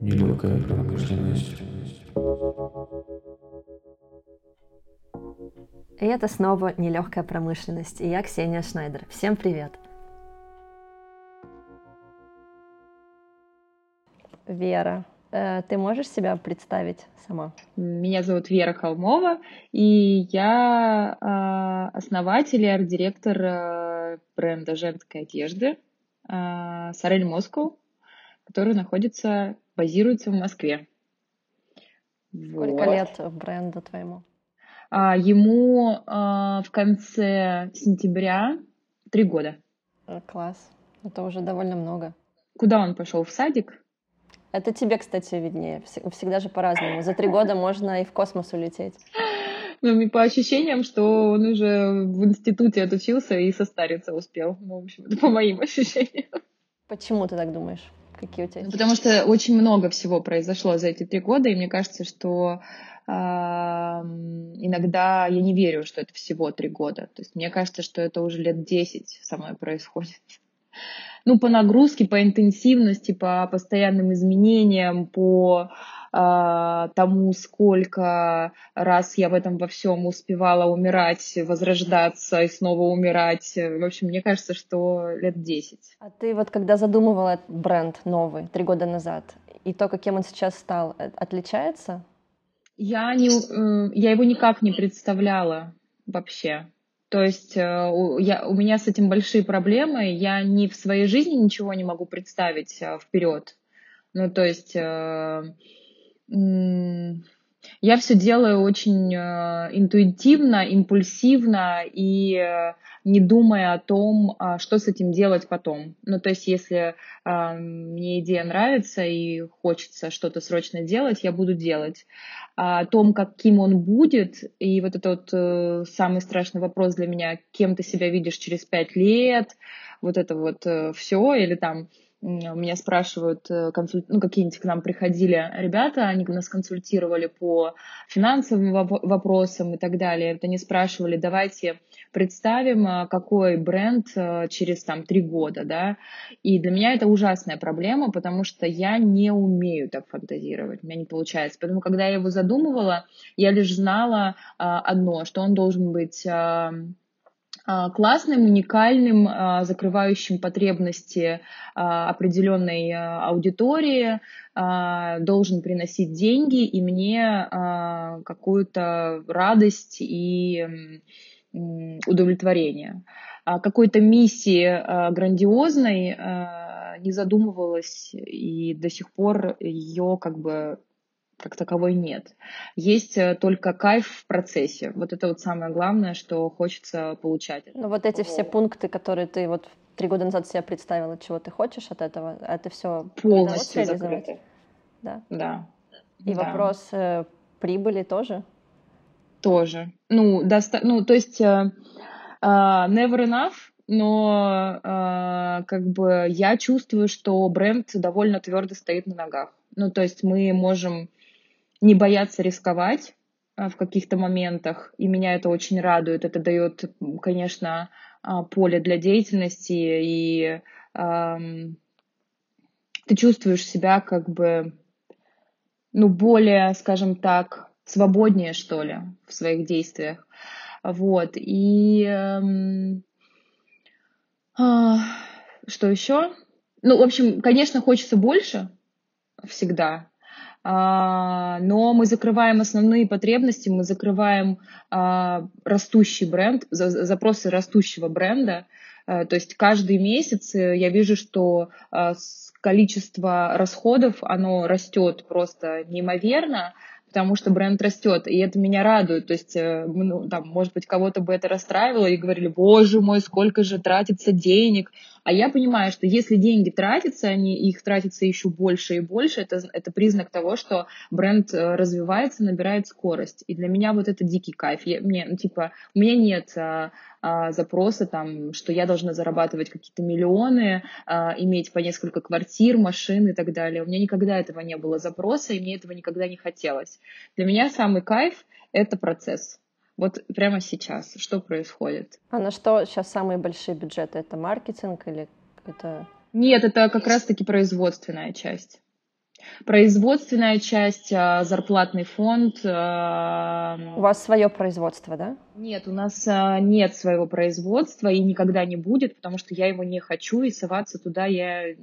Нелегкая промышленность. И это снова «Нелегкая промышленность» и я, Ксения Шнайдер. Всем привет! Вера, ты можешь себя представить сама? Меня зовут Вера Холмова, и я э, основатель и арт-директор э, бренда женской одежды Сорель Москва, который находится, базируется в Москве. Сколько вот. лет бренду твоему? А, ему а, в конце сентября три года. Э, класс. Это уже довольно много. Куда он пошел? В садик? Это тебе, кстати, виднее. Всегда же по-разному. За три года можно и в космос улететь. Ну, по ощущениям, что он уже в институте отучился и состариться успел. Ну, в общем, это по моим ощущениям. Почему ты так думаешь? Какие у тебя? Ну, потому что очень много всего произошло за эти три года, и мне кажется, что э, иногда я не верю, что это всего три года. То есть мне кажется, что это уже лет десять со мной происходит. Ну, по нагрузке, по интенсивности, по постоянным изменениям, по а, тому, сколько раз я в этом во всем успевала умирать, возрождаться и снова умирать. В общем, мне кажется, что лет 10. А ты вот когда задумывала бренд новый, три года назад, и то, каким он сейчас стал, э, отличается? Я, не, э, я его никак не представляла вообще. То есть э, я, у меня с этим большие проблемы. Я не в своей жизни ничего не могу представить вперед. Ну, то есть я все делаю очень э, интуитивно, импульсивно и э, не думая о том, а, что с этим делать потом. Ну, то есть, если а, мне идея нравится и хочется что-то срочно делать, я буду делать. А о том, каким он будет, и вот это вот э, самый страшный вопрос для меня, кем ты себя видишь через пять лет, вот это вот все, или там меня спрашивают, э, консуль... ну, какие-нибудь к нам приходили ребята, они нас консультировали по финансовым вопросам и так далее. Это они спрашивали, давайте представим, э, какой бренд э, через там три года, да. И для меня это ужасная проблема, потому что я не умею так фантазировать, у меня не получается. Поэтому, когда я его задумывала, я лишь знала одно, что он должен быть классным, уникальным, а, закрывающим потребности а, определенной аудитории, должен приносить деньги и мне какую-то радость и удовлетворение. Какой-то миссии грандиозной не задумывалась и до сих пор ее как бы как таковой нет. Есть э, только кайф в процессе. Вот это вот самое главное, что хочется получать. Ну вот эти все пункты, которые ты вот три года назад себе представила, чего ты хочешь от этого, это все полностью закрыто. Да. Да. И да. вопрос э, прибыли тоже. Тоже. Ну, доста... ну то есть uh, never enough, но uh, как бы я чувствую, что бренд довольно твердо стоит на ногах. Ну, то есть мы можем не бояться рисковать а, в каких-то моментах, и меня это очень радует. Это дает, конечно, а, поле для деятельности, и эм, ты чувствуешь себя как бы, ну, более, скажем так, свободнее, что ли, в своих действиях. Вот, и эм, э, что еще? Ну, в общем, конечно, хочется больше всегда, но мы закрываем основные потребности, мы закрываем а, растущий бренд, запросы растущего бренда. А, то есть каждый месяц э, я вижу, что количество расходов, оно растет просто неимоверно, потому что бренд растет, и это меня радует. То есть, ну, там, может быть, кого-то бы это расстраивало и говорили, боже мой, сколько же тратится денег. А я понимаю, что если деньги тратятся, они их тратятся еще больше и больше, это, это признак того, что бренд э, развивается, набирает скорость. И для меня вот это дикий кайф. Я, мне, ну, типа, у меня нет а, а, запроса, там, что я должна зарабатывать какие-то миллионы, а, иметь по несколько квартир, машин и так далее. У меня никогда этого не было запроса, и мне этого никогда не хотелось. Для меня самый кайф это процесс. Вот прямо сейчас, что происходит? А на что сейчас самые большие бюджеты? Это маркетинг или это... Нет, это как раз-таки производственная часть. Производственная часть, а, зарплатный фонд. А, у вас свое производство, да? Нет, у нас а, нет своего производства и никогда не будет, потому что я его не хочу, и соваться туда я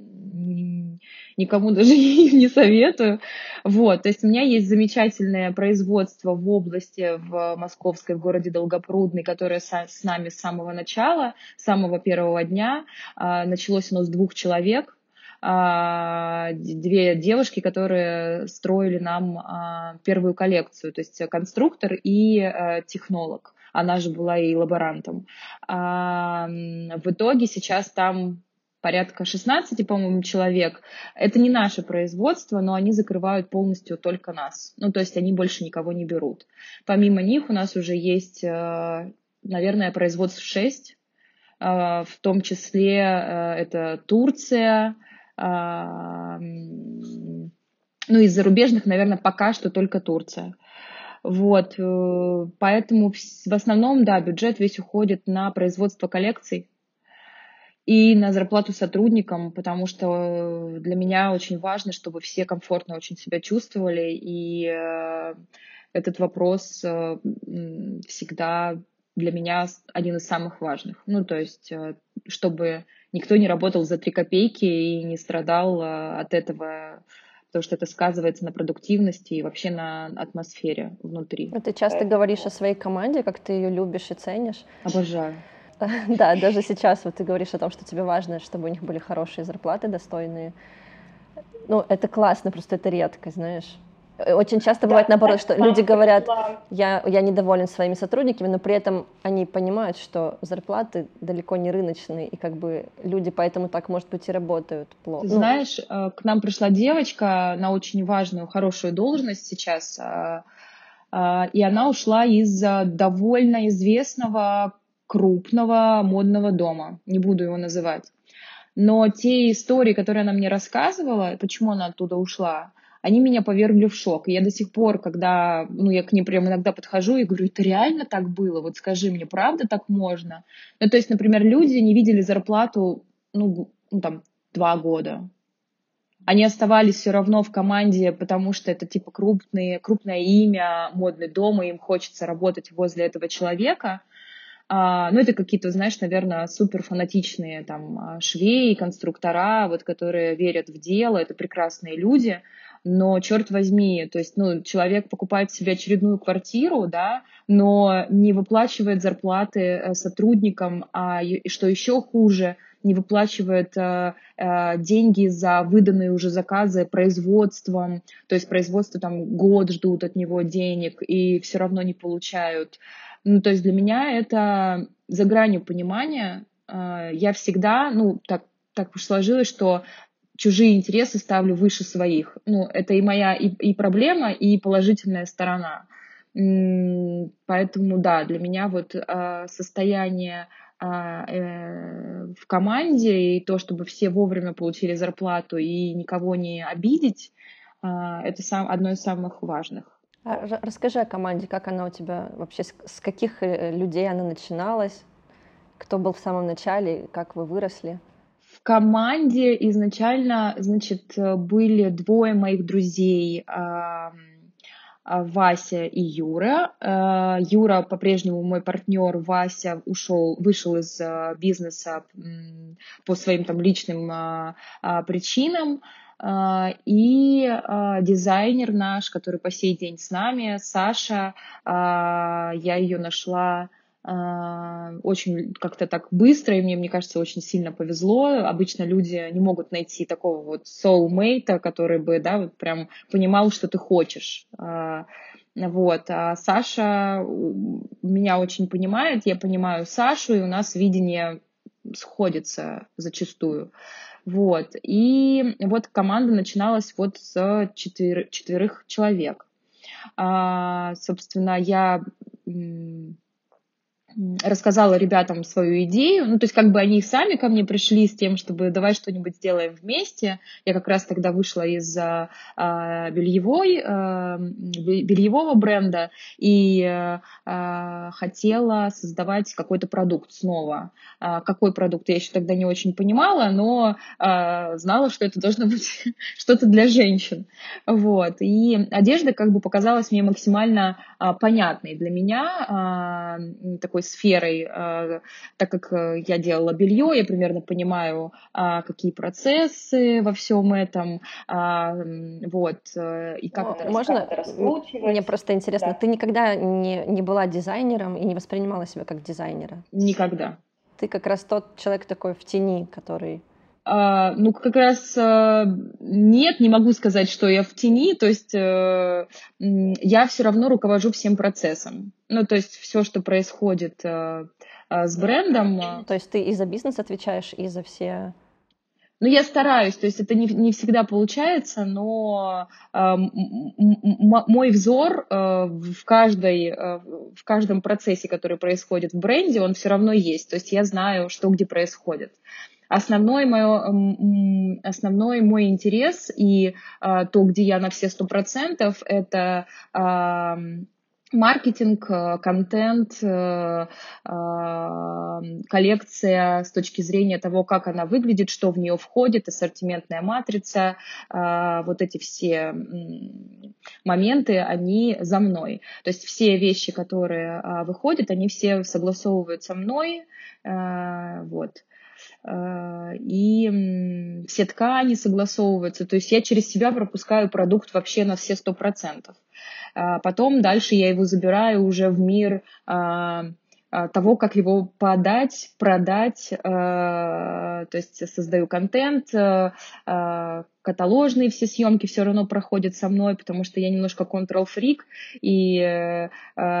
никому даже не советую. Вот, то есть у меня есть замечательное производство в области, в Московской, в городе Долгопрудный, которое с нами с самого начала, с самого первого дня. Началось оно с двух человек, две девушки, которые строили нам а, первую коллекцию, то есть конструктор и э, технолог. Она же была и лаборантом. А, в итоге сейчас там порядка 16, по-моему, человек. Это не наше производство, но они закрывают полностью только нас. Ну, то есть они больше никого не берут. Помимо них у нас уже есть, наверное, производств 6, э, в том числе это Турция, ну, из зарубежных, наверное, пока что только Турция. Вот, э, поэтому в основном, да, бюджет весь уходит на производство коллекций и на зарплату сотрудникам, потому что для меня очень важно, чтобы все комфортно очень себя чувствовали, и э, этот вопрос э, всегда для меня один из самых важных. Ну, то есть, чтобы никто не работал за три копейки и не страдал э, от этого, потому что это сказывается на продуктивности и вообще на атмосфере внутри. Ну, ты часто Поэтому... говоришь о своей команде, как ты ее любишь и ценишь. Обожаю. Да, даже сейчас вот ты говоришь о том, что тебе важно, чтобы у них были хорошие зарплаты, достойные. Ну, это классно, просто это редко, знаешь. Э, очень часто бывает да, наоборот, что люди говорят, я, я недоволен своими сотрудниками, но при этом они понимают, что зарплаты далеко не рыночные, и как бы люди поэтому так, может быть, и работают плохо. Ну, знаешь, э, к нам пришла девочка на очень важную, хорошую должность сейчас, э, и она ушла из довольно известного крупного модного дома, не буду его называть. Но те истории, которые она мне рассказывала, почему она оттуда ушла, они меня повергли в шок. И я до сих пор, когда, ну, я к ним прям иногда подхожу и говорю, это реально так было? Вот скажи мне, правда так можно? Ну, то есть, например, люди не видели зарплату, ну, ну там, два года. Они оставались все равно в команде, потому что это типа крупные, крупное имя, модный дом, и им хочется работать возле этого человека. А, ну, это какие-то, знаешь, наверное, супер фанатичные там а, швеи, конструктора, вот, которые верят в дело, это прекрасные люди но черт возьми, то есть, ну, человек покупает себе очередную квартиру, да, но не выплачивает зарплаты э, сотрудникам, а и что еще хуже, не выплачивает э, э, деньги за выданные уже заказы производством, то есть производство там год ждут от него денег и все равно не получают. Ну, то есть для меня это за гранью понимания. Э, я всегда, ну, так так уж сложилось, что чужие интересы ставлю выше своих. Ну, это и моя и, и проблема, и положительная сторона. Поэтому, да, для меня вот а, состояние а, э, в команде и то, чтобы все вовремя получили зарплату и никого не обидеть, а, это сам, одно из самых важных. Расскажи о команде, как она у тебя вообще, с каких э, людей она начиналась, кто был в самом начале, как вы выросли? Команде изначально, значит, были двое моих друзей, а, Вася и Юра. А, Юра по-прежнему мой партнер, Вася ушел, вышел из а, бизнеса по своим там личным причинам. И дизайнер наш, который по сей день с нами, Саша, я ее нашла очень как-то так быстро, и мне, мне кажется, очень сильно повезло. Обычно люди не могут найти такого вот soulmate, который бы, да, вот прям понимал, что ты хочешь. А, вот. А Саша меня очень понимает, я понимаю Сашу, и у нас видение сходится зачастую. Вот. И вот команда начиналась вот с четвер... четверых человек. А, собственно, я рассказала ребятам свою идею. Ну, то есть, как бы они сами ко мне пришли с тем, чтобы давай что-нибудь сделаем вместе. Я как раз тогда вышла из а бельевой, а, бельевого бренда и а, хотела создавать какой-то продукт снова. А, какой продукт, я еще тогда не очень понимала, но а, знала, что это должно быть что-то для женщин. Вот. И одежда как бы показалась мне максимально а, понятной для меня, а, такой такой сферой, а, так как э, я делала белье, я примерно понимаю, а, какие процессы во всем этом, а, вот, э, и как это Можно? Мне просто интересно, да. ты никогда не, не была дизайнером и не воспринимала себя как дизайнера? Никогда. Ты как раз тот человек такой в тени, который Uh, ну, как раз uh, нет, не могу сказать, что я в тени, то есть uh, я все равно руковожу всем процессом. Ну, то есть все, что происходит с брендом. То есть ты и за бизнес отвечаешь, и за все ну, я стараюсь, то есть это не, не всегда получается, но э, мой взор э, в, каждой, э, в каждом процессе, который происходит в бренде, он все равно есть. То есть я знаю, что где происходит. Основной, мой, основной мой интерес и а, то, где я на все сто процентов, это а, маркетинг, э, контент, э, а, коллекция с точки зрения того, как она выглядит, что в нее входит, ассортиментная матрица, вот эти все моменты, они за мной. То есть все вещи, которые выходят, они все согласовывают со мной, вот. Э, и все ткани согласовываются. То есть я через себя пропускаю продукт вообще на все сто процентов. А потом дальше я его забираю уже в мир а, а, того, как его подать, продать, то есть создаю контент, каталожные все съемки все равно проходят со мной, потому что я немножко контрол-фрик и э,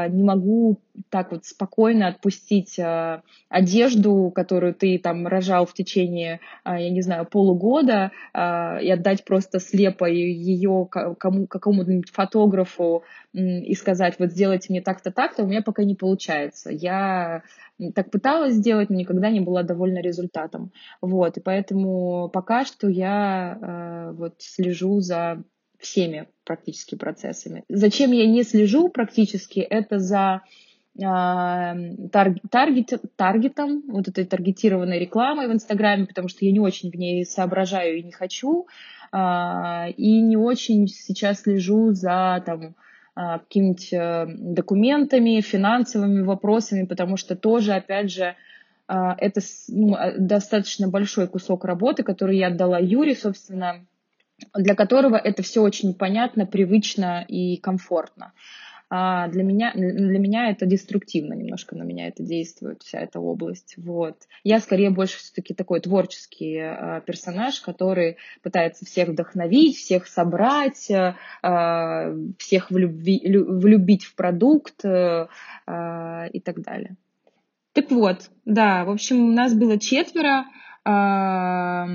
не могу так вот спокойно отпустить э, одежду, которую ты там рожал в течение, э, я не знаю, полугода, э, и отдать просто слепо ее кому, какому-нибудь фотографу э, и сказать, вот сделайте мне так-то, так-то, у меня пока не получается. Я так пыталась сделать, но никогда не была довольна результатом. Вот, и поэтому пока что я э, вот слежу за всеми практически процессами. Зачем я не слежу практически, это за а, таргет, таргетом, вот этой таргетированной рекламой в Инстаграме, потому что я не очень в ней соображаю и не хочу, а, и не очень сейчас слежу за там, какими-нибудь э, документами, финансовыми вопросами, потому что тоже, опять же, а, это ну, а, достаточно большой кусок работы, который я отдала Юре, собственно, для которого это все очень понятно, привычно и комфортно а для меня, для меня это деструктивно немножко, на меня это действует, вся эта область. Вот. Я скорее больше все-таки такой творческий э, персонаж, который пытается всех вдохновить, всех собрать, э, всех влюби, влюбить в продукт э, и так далее. Так вот, да, в общем, у нас было четверо. А,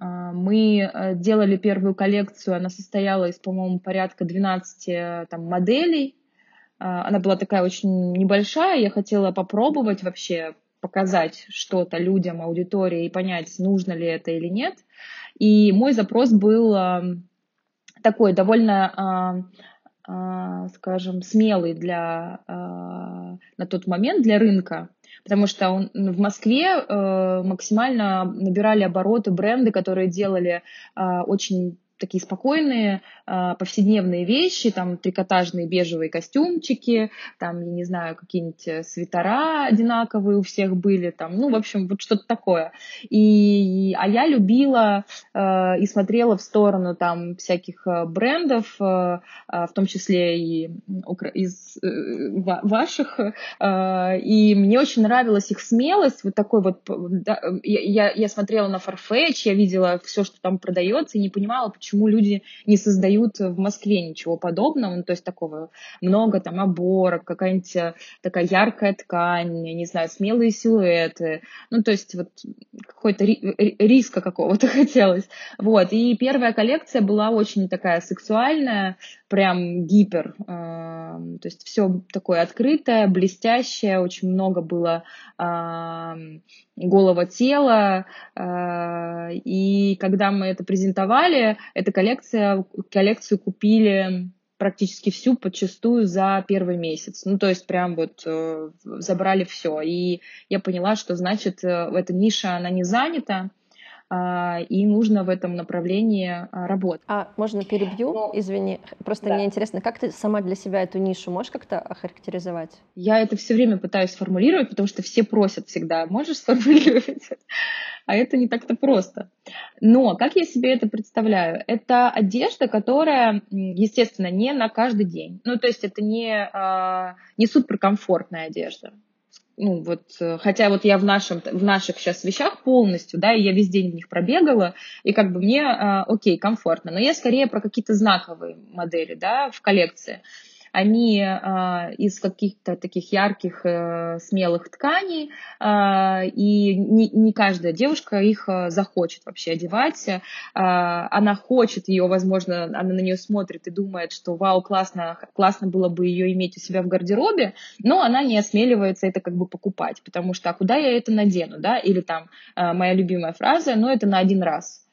мы э, делали первую коллекцию, она состояла из, по-моему, порядка 12 э, там, моделей. А, она была такая очень небольшая, я хотела попробовать вообще показать что-то людям, аудитории и понять, нужно ли это или нет. И мой запрос был такой довольно скажем, смелый для, на тот момент для рынка потому что он, в Москве э, максимально набирали обороты бренды, которые делали э, очень такие спокойные э, повседневные вещи, там трикотажные бежевые костюмчики, там, я не знаю, какие-нибудь э, свитера одинаковые у всех были, там, ну, в общем, вот что-то такое. И, а я любила э, и смотрела в сторону там всяких э, брендов, э, э, в том числе и из э, ваших, э, и мне очень нравилась их смелость, вот такой вот, да, я, я смотрела на Farfetch, я видела все, что там продается, и не понимала, почему почему люди не создают в Москве ничего подобного, ну, то есть такого много там оборок, какая-нибудь э, такая яркая ткань, не знаю, смелые силуэты, ну, то есть вот какой-то риска какого-то хотелось. Вот, и первая коллекция была очень такая сексуальная, прям гипер, э, то есть все такое открытое, блестящее, очень много было э, голого тела, э, и когда мы это презентовали, эта коллекция, коллекцию купили практически всю подчастую за первый месяц. Ну, то есть прям вот э, забрали все. И я поняла, что значит, э, эта ниша, она не занята, и нужно в этом направлении а, работать. А можно перебью? Ну, Извини, просто да. мне интересно, как ты сама для себя эту нишу можешь как-то охарактеризовать? Я это все время пытаюсь сформулировать, потому что все просят всегда, можешь сформулировать? А это не так-то просто. Но как я себе это представляю? Это одежда, которая, естественно, не на каждый день. Ну, то есть это не, а, не суперкомфортная одежда ну вот, э, хотя вот я в, нашем, в наших сейчас вещах полностью, да, и я весь день в них пробегала, и как бы мне, э, окей, комфортно, но я скорее про какие-то знаковые модели, да, в коллекции они э, из каких-то таких ярких, э, смелых тканей, э, и не, не каждая девушка их захочет вообще одевать. Она хочет ее, возможно, она на нее смотрит и думает, что вау, классно, классно было бы ее иметь у себя в гардеробе, но она не осмеливается это как бы покупать, потому что а куда я это надену, да, или там моя любимая фраза, ну это на один раз.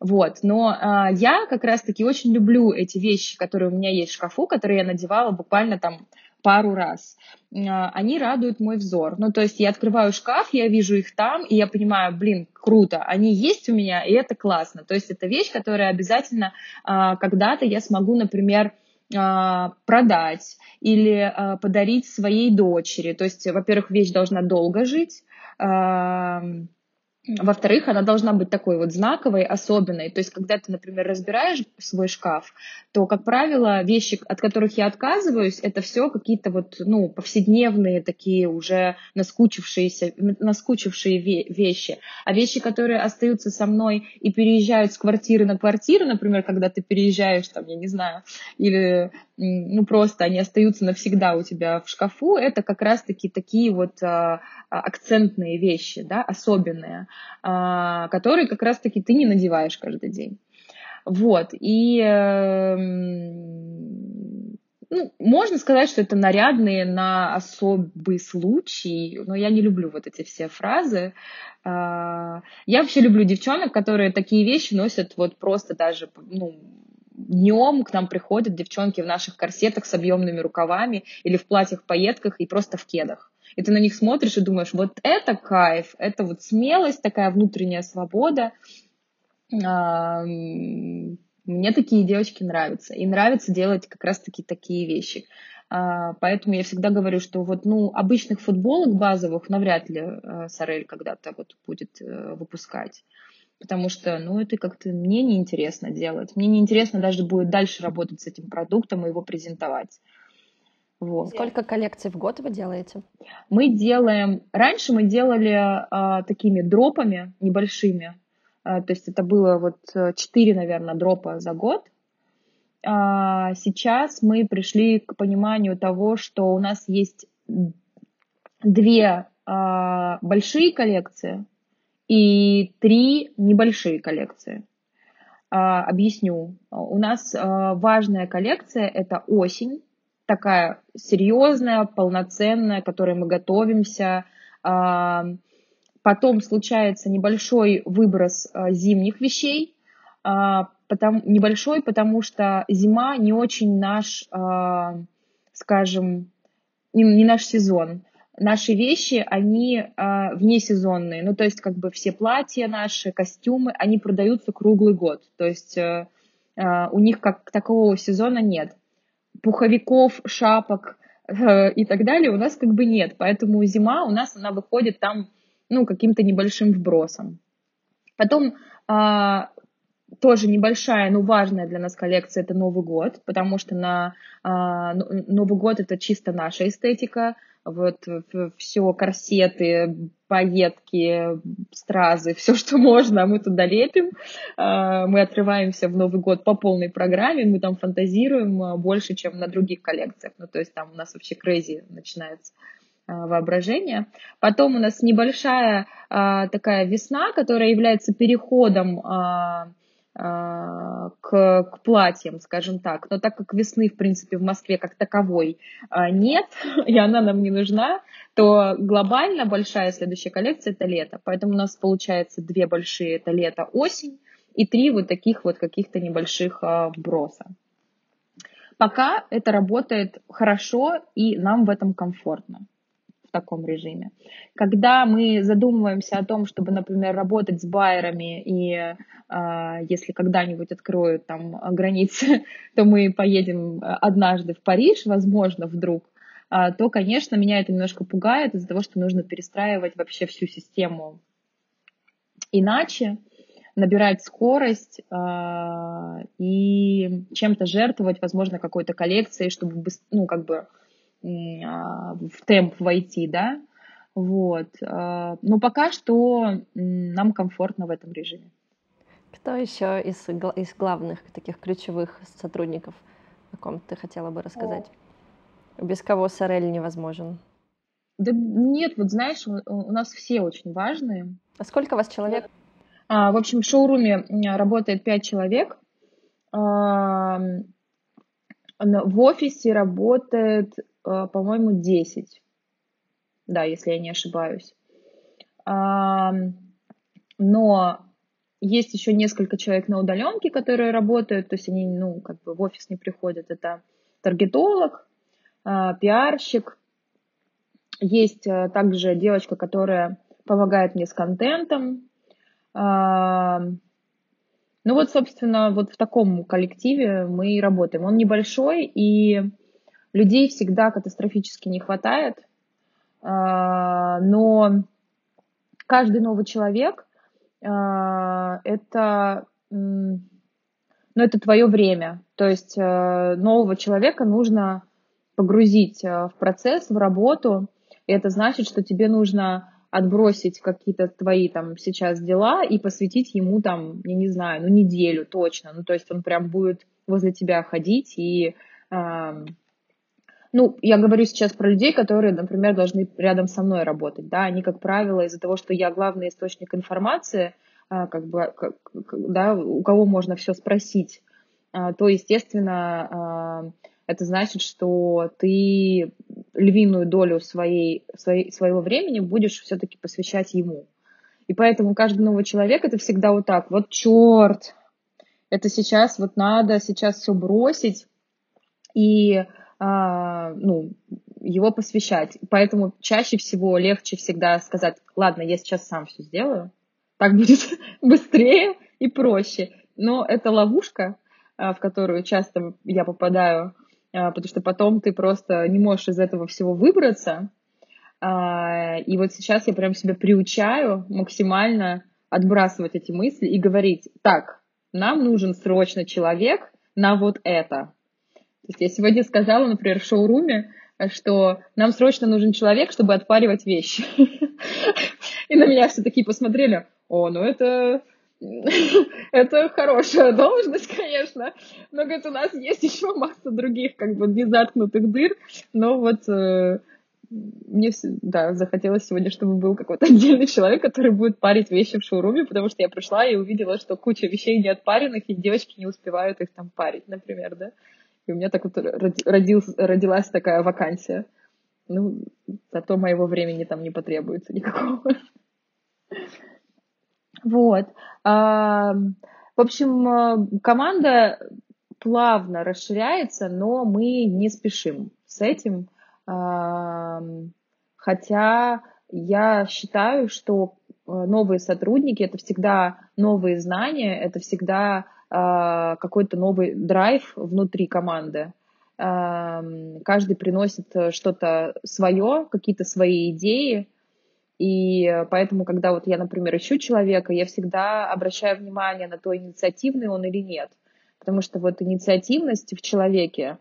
Вот. Но а, я как раз-таки очень люблю эти вещи, которые у меня есть в шкафу, которые я надевала буквально там пару раз. А, они радуют мой взор. Ну, то есть я открываю шкаф, я вижу их там, и я понимаю, блин, круто, они есть у меня, и это классно. То есть это вещь, которая обязательно а, когда-то я смогу, например, продать или подарить своей дочери. То есть, во-первых, вещь должна долго жить, во-вторых, она должна быть такой вот знаковой, особенной. То есть, когда ты, например, разбираешь свой шкаф, то, как правило, вещи, от которых я отказываюсь, это все какие-то вот, ну, повседневные такие уже наскучившиеся, наскучившие вещи. А вещи, которые остаются со мной и переезжают с квартиры на квартиру, например, когда ты переезжаешь, там, я не знаю, или ну просто они остаются навсегда у тебя в шкафу, это как раз-таки такие вот а, а, акцентные вещи, да, особенные, а, которые как раз-таки ты не надеваешь каждый день. Вот, и э, ну, можно сказать, что это нарядные на особый случай, но я не люблю вот эти все фразы. А, я вообще люблю девчонок, которые такие вещи носят вот просто даже, ну, днем к нам приходят девчонки в наших корсетах с объемными рукавами или в платьях-пайетках и просто в кедах. И ты на них смотришь и думаешь, вот это кайф, это вот смелость, такая внутренняя свобода. Мне такие девочки нравятся. И нравится делать как раз-таки такие вещи. А, поэтому я всегда говорю, что вот, ну, обычных футболок базовых навряд ли э, Сорель когда-то вот будет э, выпускать потому что, ну, это как-то мне неинтересно делать. Мне неинтересно даже будет дальше работать с этим продуктом и его презентовать. Вот. Сколько коллекций в год вы делаете? Мы делаем... Раньше мы делали а, такими дропами небольшими. А, то есть это было вот 4, наверное, дропа за год. А, сейчас мы пришли к пониманию того, что у нас есть две а, большие коллекции, и три небольшие коллекции. А, объясню. У нас а, важная коллекция – это осень, такая серьезная, полноценная, к которой мы готовимся. А, потом случается небольшой выброс а, зимних вещей, а, потому, небольшой, потому что зима не очень наш, а, скажем, не, не наш сезон наши вещи, они э, внесезонные. Ну, то есть, как бы все платья наши, костюмы, они продаются круглый год. То есть, э, э, у них как такого сезона нет. Пуховиков, шапок э, и так далее у нас как бы нет. Поэтому зима у нас, она выходит там, ну, каким-то небольшим вбросом. Потом э, тоже небольшая, но важная для нас коллекция это Новый год, потому что на а, Новый год это чисто наша эстетика, вот все корсеты, пайетки, стразы, все, что можно, мы туда лепим. А, мы отрываемся в Новый год по полной программе, мы там фантазируем а, больше, чем на других коллекциях. Ну, то есть там у нас вообще crazy начинается а, воображение. Потом у нас небольшая такая весна, которая является переходом к, к платьям, скажем так. Но так как весны, в принципе, в Москве как таковой нет, и она нам не нужна, то глобально большая следующая коллекция это лето. Поэтому у нас получается две большие это лето-осень и три вот таких вот каких-то небольших вброса. Пока это работает хорошо и нам в этом комфортно таком режиме. Когда мы задумываемся о том, чтобы, например, работать с байерами, и э, если когда-нибудь откроют там границы, то мы поедем однажды в Париж, возможно, вдруг, э, то, конечно, меня это немножко пугает из-за того, что нужно перестраивать вообще всю систему иначе, набирать скорость э, и чем-то жертвовать, возможно, какой-то коллекцией, чтобы, ну, как бы в темп войти, да, вот. А, но пока что нам комфортно в этом режиме. Кто еще из, из главных таких ключевых сотрудников, о ком ты хотела бы рассказать? О. Без кого Сорель невозможен? Да нет, вот знаешь, у нас все очень важные. А сколько у вас человек? А, в общем, в шоуруме работает пять человек. А, в офисе работает по-моему, 10. Да, если я не ошибаюсь. Но есть еще несколько человек на удаленке, которые работают, то есть они, ну, как бы в офис не приходят. Это таргетолог, а, пиарщик. Есть э, также девочка, которая помогает мне с контентом. Ну вот, собственно, вот в таком коллективе мы и работаем. Он небольшой, и Людей всегда катастрофически не хватает, а, но каждый новый человек а, это, ну, это твое время. То есть а, нового человека нужно погрузить в процесс, в работу. И это значит, что тебе нужно отбросить какие-то твои там сейчас дела и посвятить ему там, я не знаю, ну неделю точно. Ну то есть он прям будет возле тебя ходить и ну, я говорю сейчас про людей, которые, например, должны рядом со мной работать, да, они, как правило, из-за того, что я главный источник информации, а, как бы, как, да, у кого можно все спросить, а, то, естественно, а, это значит, что ты львиную долю своей, своей, своего времени будешь все-таки посвящать ему. И поэтому каждый новый человек это всегда вот так, вот черт, это сейчас вот надо сейчас все бросить. И а, ну, его посвящать. Поэтому чаще всего легче всегда сказать, ладно, я сейчас сам все сделаю, так будет быстрее и проще. Но это ловушка, а, в которую часто я попадаю, а, потому что потом ты просто не можешь из этого всего выбраться. И вот сейчас я прям себя приучаю максимально отбрасывать эти мысли и говорить, так, нам нужен срочно человек на вот это. То есть я сегодня сказала, например, в шоуруме, что нам срочно нужен человек, чтобы отпаривать вещи. И на меня все такие посмотрели, о, ну это это хорошая должность, конечно, но, говорит, у нас есть еще масса других, как бы, незаткнутых дыр, но вот э, мне, да, захотелось сегодня, чтобы был какой-то отдельный человек, который будет парить вещи в шоуруме, потому что я пришла и увидела, что куча вещей не отпаренных, и девочки не успевают их там парить, например, да. И у меня так вот родил, родилась такая вакансия. Ну, зато моего времени там не потребуется никакого. Вот. А, в общем, команда плавно расширяется, но мы не спешим с этим. А, хотя я считаю, что новые сотрудники это всегда новые знания, это всегда какой-то новый драйв внутри команды. Каждый приносит что-то свое, какие-то свои идеи. И поэтому, когда вот я, например, ищу человека, я всегда обращаю внимание на то, инициативный он или нет. Потому что вот инициативность в человеке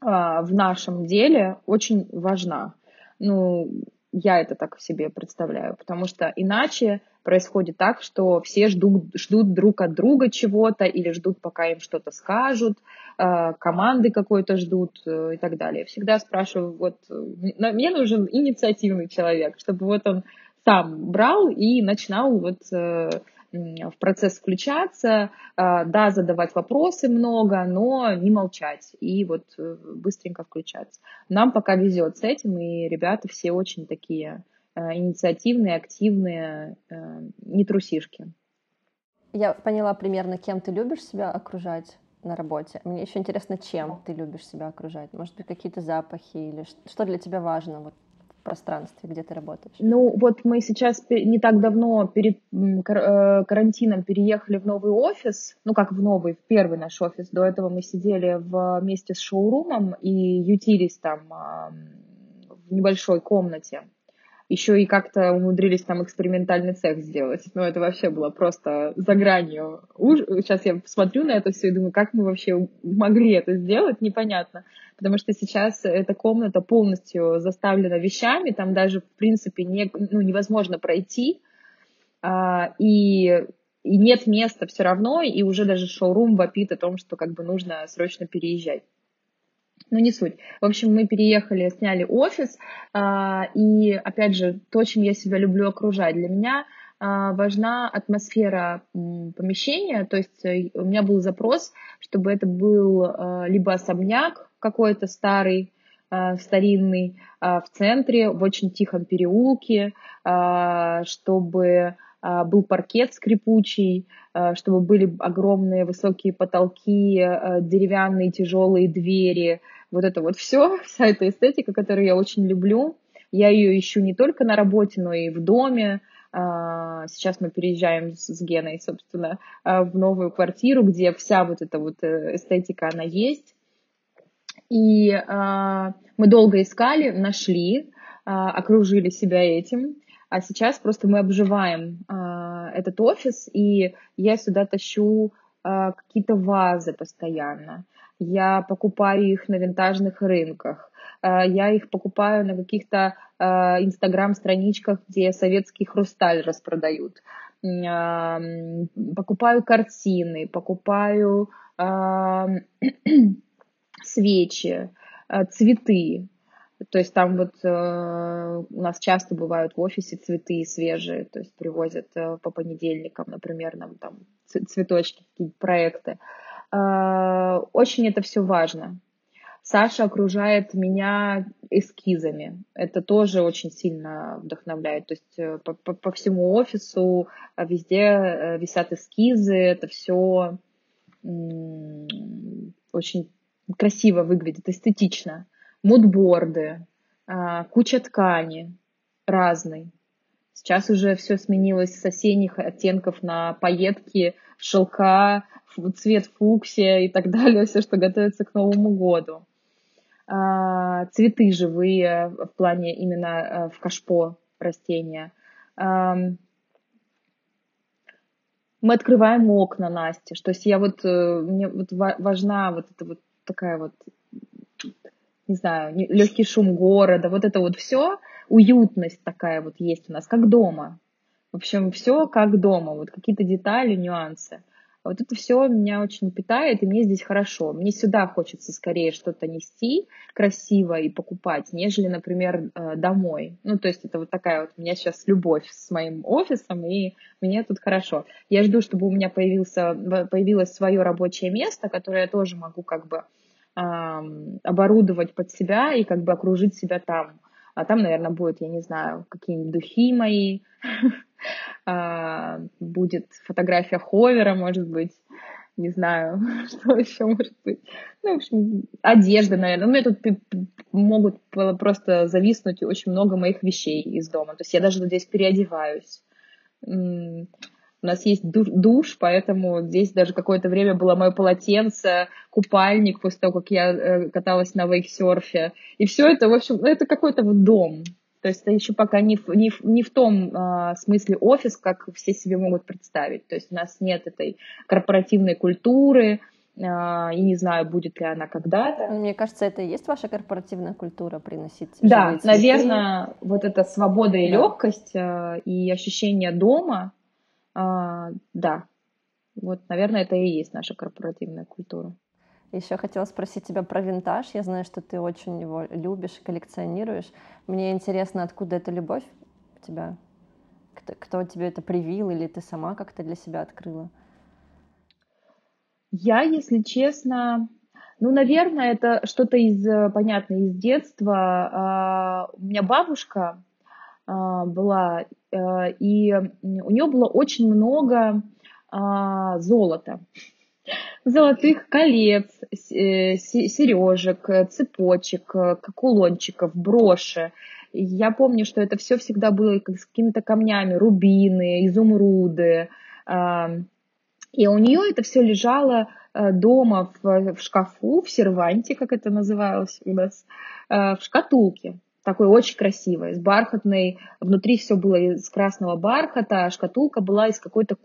а, в нашем деле очень важна. Ну, я это так себе представляю, потому что иначе происходит так, что все ждут, ждут друг от друга чего-то или ждут, пока им что-то скажут, а, команды какой-то ждут э, и так далее. Всегда спрашиваю, вот мне нужен инициативный человек, чтобы вот он сам брал и начинал вот э, в процесс включаться, а, да, задавать вопросы много, но не молчать и вот э, быстренько включаться. Нам пока везет с этим, и ребята все очень такие э, инициативные, активные, э, не трусишки. Я поняла примерно, кем ты любишь себя окружать на работе. Мне еще интересно, чем ты любишь себя окружать. Может быть, какие-то запахи или что для тебя важно вот пространстве, где ты работаешь? Ну, вот мы сейчас не так давно перед э, карантином переехали в новый офис, ну, как в новый, в первый наш офис. До этого мы сидели вместе с шоурумом и ютились там в небольшой комнате еще и как-то умудрились там экспериментальный цех сделать. Ну, это вообще было просто за гранью. Уж... Сейчас я смотрю на это все и думаю, как мы вообще могли это сделать, непонятно. Потому что сейчас эта комната полностью заставлена вещами, там даже, в принципе, не, ну, невозможно пройти. А, и и нет места все равно, и уже даже шоурум вопит о том, что как бы нужно срочно переезжать но не суть. В общем, мы переехали, сняли офис, а, и, опять же, то, чем я себя люблю окружать. Для меня а, важна атмосфера помещения, то есть э, у меня был запрос, чтобы это был а, либо особняк какой-то старый, старинный, в центре, в очень тихом переулке, чтобы был паркет скрипучий, чтобы были огромные высокие потолки, деревянные тяжелые двери, вот это вот все, вся эта эстетика, которую я очень люблю. Я ее ищу не только на работе, но и в доме. А, сейчас мы переезжаем с Геной, собственно, а, в новую квартиру, где вся вот эта вот э, эстетика, она есть. И а, мы долго искали, нашли, окружили себя этим. А сейчас просто мы обживаем этот офис, и я сюда тащу какие-то вазы постоянно я покупаю их на винтажных рынках, э, я их покупаю на каких-то э, инстаграм-страничках, где советский хрусталь распродают. Покупаю картины, покупаю свечи, э, цветы. То есть там вот у нас часто бывают в офисе цветы свежие, то есть привозят по понедельникам, например, нам там цветочки, какие-то проекты. Э, очень это все важно. Саша окружает меня эскизами. Это тоже очень сильно вдохновляет. То есть э, по, по, по всему офису э, везде висят эскизы. Это все очень красиво выглядит, эстетично. Мудборды, куча ткани разной. Сейчас уже все сменилось с осенних оттенков на пайетки, шелка, цвет фуксия и так далее, все, что готовится к Новому году. А, цветы живые в плане именно э, в кашпо растения. Мы открываем окна Насте, что есть я вот, э, мне вот важна вот эта вот такая вот, не знаю, легкий шум города, вот это вот все, уютность такая вот есть у нас, как дома. В общем, все как дома, вот какие-то детали, нюансы. Вот это все меня очень питает, и мне здесь хорошо. Мне сюда хочется скорее что-то нести красиво и покупать, нежели, например, э, домой. Ну, то есть это вот такая вот у меня сейчас любовь с моим офисом, и мне тут хорошо. Я жду, чтобы у меня появился, появилось свое рабочее место, которое я тоже могу как бы оборудовать под себя и как бы окружить себя там. А там, наверное, будет, я не знаю, какие-нибудь духи мои, А, будет фотография ховера, может быть, не знаю, что еще может быть. Ну, в общем, одежда, наверное. У меня тут могут просто зависнуть очень много моих вещей из дома. То есть я даже здесь переодеваюсь. У нас есть душ, поэтому здесь даже какое-то время было мое полотенце, купальник после того, как я э, каталась на вейксерфе. И все это, в общем, ну, это какой-то вот дом. То есть это еще пока не в, не в, не в том э, смысле офис, как все себе могут представить. То есть у нас нет этой корпоративной культуры, э, и не знаю, будет ли она когда-то. Мне кажется, это и есть ваша корпоративная культура приносить. Да, наверное, вот эта свобода и да. легкость э, и ощущение дома, э, да, вот, наверное, это и есть наша корпоративная культура. Еще хотела спросить тебя про винтаж. Я знаю, что ты очень его любишь, коллекционируешь. Мне интересно, откуда эта любовь у тебя? Кто, кто тебе это привил или ты сама как-то для себя открыла? Я, если честно, ну, наверное, это что-то из, понятно, из детства. А, у меня бабушка а, была, э, и у нее было очень много а, золота золотых колец, э, сережек, цепочек, кулончиков, броши. Я помню, что это все всегда было с какими-то камнями, рубины, изумруды. И у нее это все лежало э, дома в, в шкафу, в серванте, как это называлось у нас, э, в шкатулке такой очень красивой, с бархатной, внутри все было из красного бархата, а шкатулка была из какой-то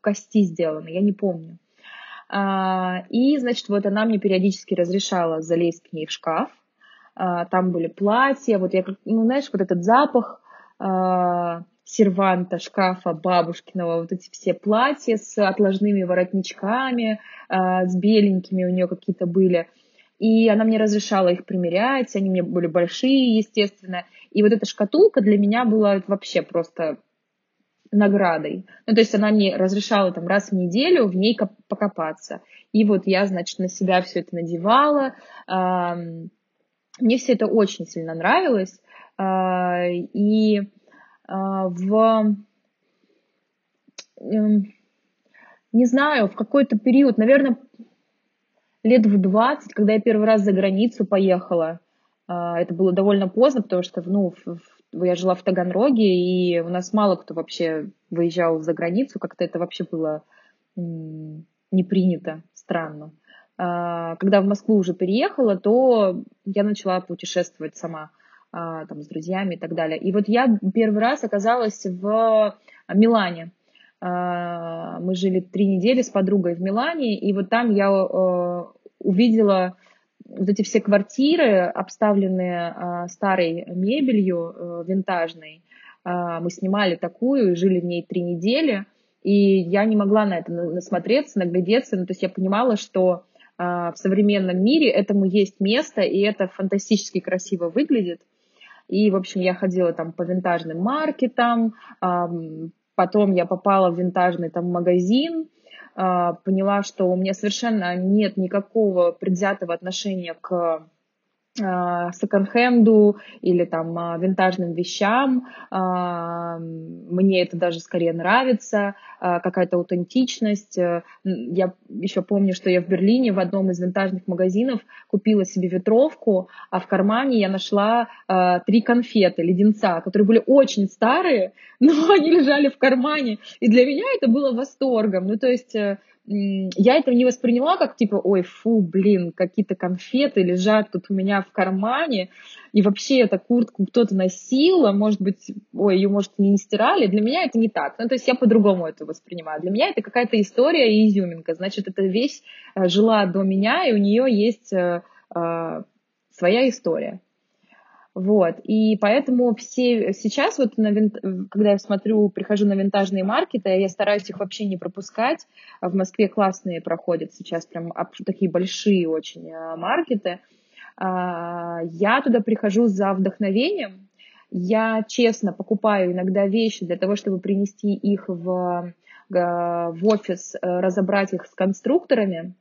кости сделана, я не помню. А, и, значит, вот она мне периодически разрешала залезть к ней в шкаф. А, там были платья, вот я, ну, знаешь, вот этот запах серванта, шкафа бабушкиного, вот эти все платья с отложными воротничками, с беленькими у нее какие-то были. И она мне разрешала их примерять, они мне были большие, естественно. И вот эта шкатулка для меня была вообще просто наградой. Ну, то есть она мне разрешала там раз в неделю в ней покопаться. И вот я, значит, на себя все это надевала. Мне все это очень сильно нравилось. А, и а, в не знаю, в какой-то период, наверное, лет в 20, когда я первый раз за границу поехала, а, это было довольно поздно, потому что ну, я жила в Таганроге, и у нас мало кто вообще выезжал за границу, как-то это вообще было не принято, странно. А, когда в Москву уже переехала, то я начала путешествовать сама а, там, с друзьями и так далее. И вот я первый раз оказалась в Милане. А, мы жили три недели с подругой в Милане, и вот там я э, увидела вот эти все квартиры, обставленные а, старой мебелью э, винтажной, а, мы снимали такую жили в ней три недели, и я не могла на это насмотреться, наглядеться, ну, то есть я понимала, что в современном мире этому есть место, и это фантастически красиво выглядит. И, в общем, я ходила там по винтажным маркетам, потом я попала в винтажный там магазин, а, поняла, что у меня совершенно нет никакого предвзятого отношения к секонд-хенду или там а, винтажным вещам. А, мне это даже скорее нравится, какая-то аутентичность. Э, я еще помню, что я в Берлине в одном из винтажных магазинов купила себе ветровку, а в кармане я нашла три конфеты, леденца, которые были очень старые, но они лежали в кармане. И для меня это было восторгом. Ну, то есть э, я это не восприняла как типа, ой, фу, блин, какие-то конфеты лежат тут у меня в кармане, и вообще эту куртку кто-то носил, а может быть, ой, ее, может, не стирали. Для меня это не так. Ну, то есть я по-другому это воспринимаю. Для меня это какая-то история и изюминка. Значит, эта вещь э, жила до меня, и у нее есть э, э, своя история. Вот, и поэтому все сейчас вот, на винт... когда я смотрю, прихожу на винтажные маркеты, я стараюсь их вообще не пропускать. В Москве классные проходят сейчас прям такие большие очень а, маркеты. А, я туда прихожу за вдохновением. Я честно покупаю иногда вещи для того, чтобы принести их в, в офис, э, разобрать их с конструкторами,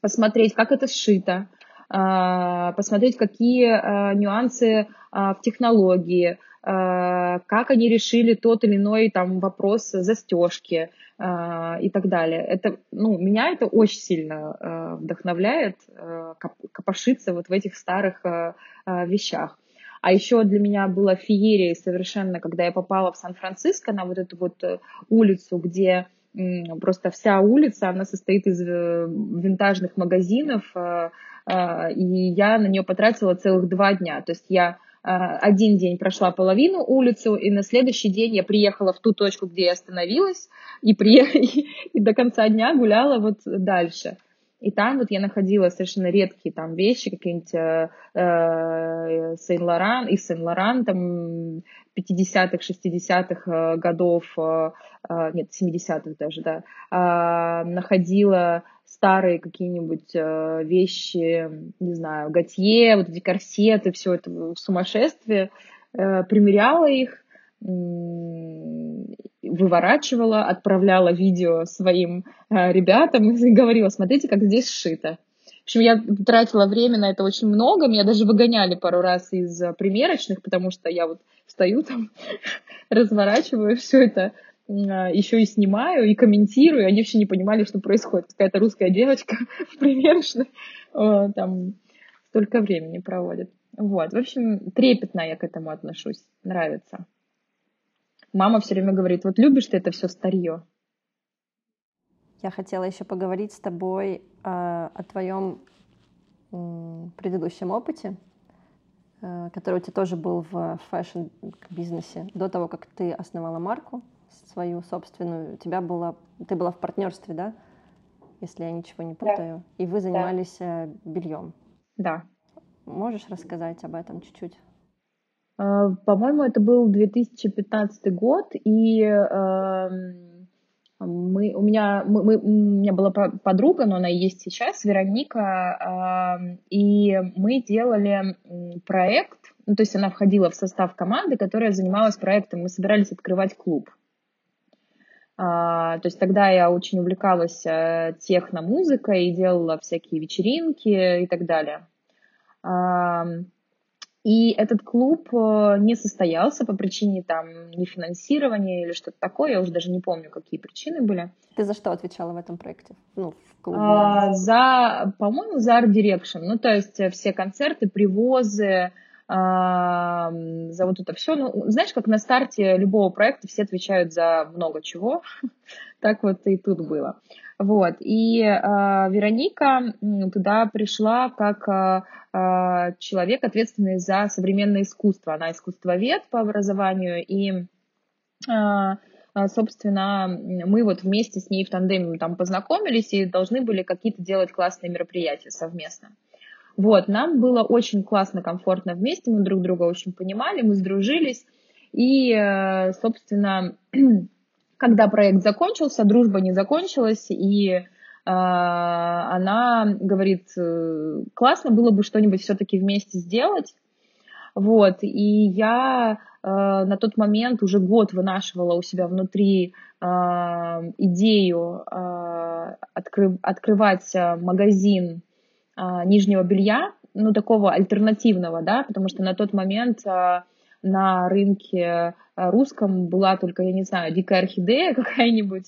посмотреть, как это сшито, а, посмотреть, какие а, нюансы а, в технологии, как они решили тот или иной там вопрос застежки и так далее. Это, ну, меня это очень сильно вдохновляет копошиться вот в этих старых вещах. А еще для меня было феерией совершенно, когда я попала в Сан-Франциско на вот эту вот э, улицу, где просто вся улица, она состоит из э, винтажных магазинов, и я на нее потратила целых два дня. То есть я один день прошла половину улицу, и на следующий день я приехала в ту точку, где я остановилась, и, при... и до конца дня гуляла вот дальше. И там вот я находила совершенно редкие там вещи, какие-нибудь э, э Сен-Лоран, из Сен-Лоран, там 50-х, 60-х э, годов, э, э нет, 70-х даже, да, э, находила старые какие-нибудь вещи, не знаю, Готье, вот эти корсеты, все это в сумасшествие, э, примеряла их, выворачивала, отправляла видео своим э, ребятам и говорила, смотрите, как здесь сшито. В общем, я тратила время на это очень много, меня даже выгоняли пару раз из примерочных, потому что я вот стою там, разворачиваю все это, а, еще и снимаю, и комментирую, они вообще не понимали, что происходит. Какая-то русская девочка в примерочной там столько времени проводит. Вот, в общем, трепетно я к этому отношусь, нравится. Мама все время говорит, вот любишь ты это все старье? Я хотела еще поговорить с тобой э, о твоем э, предыдущем опыте, э, который у тебя тоже был в fashion -бизнесе. До того, как ты основала марку свою собственную, у тебя было, ты была в партнерстве, да? Если я ничего не путаю. Да. И вы занимались да. Э, бельем. Да. Можешь рассказать об этом чуть-чуть? Э, по-моему, это был 2015 год, и эм, мы, у, меня, мы, мы, у меня была подруга, но она есть сейчас, Вероника, эм, и мы делали проект, ну, то есть она входила в состав команды, которая занималась проектом, мы собирались открывать клуб. А, то есть тогда я очень увлекалась э, техно-музыкой и делала всякие вечеринки и так далее. И этот клуб э, не состоялся по причине там нефинансирования или что-то такое. Я уже даже не помню, какие причины были. Ты за что отвечала в этом проекте? Ну, в клубе. А, за, по-моему, за Art Direction. Ну, то есть э, все концерты, привозы, а, за вот это все. Ну, знаешь, как на старте любого проекта все отвечают за много чего. так вот и тут было. Вот. И э, Вероника туда пришла как э, человек, ответственный за современное искусство. Она искусствовед по образованию, и э, собственно, мы вот вместе с ней в тандеме там познакомились и должны были какие-то делать классные мероприятия совместно. Вот, нам было очень классно, комфортно вместе, мы друг друга очень понимали, мы сдружились, и, собственно, когда проект закончился, дружба не закончилась, и э, она говорит, «Э, классно было бы что-нибудь все-таки вместе сделать. Вот, и я э, на тот момент уже год вынашивала у себя внутри э, идею э, откры, открывать магазин э, нижнего белья, ну, такого альтернативного, да, потому что на тот момент э, на рынке э, русском была только, я не знаю, дикая орхидея какая-нибудь,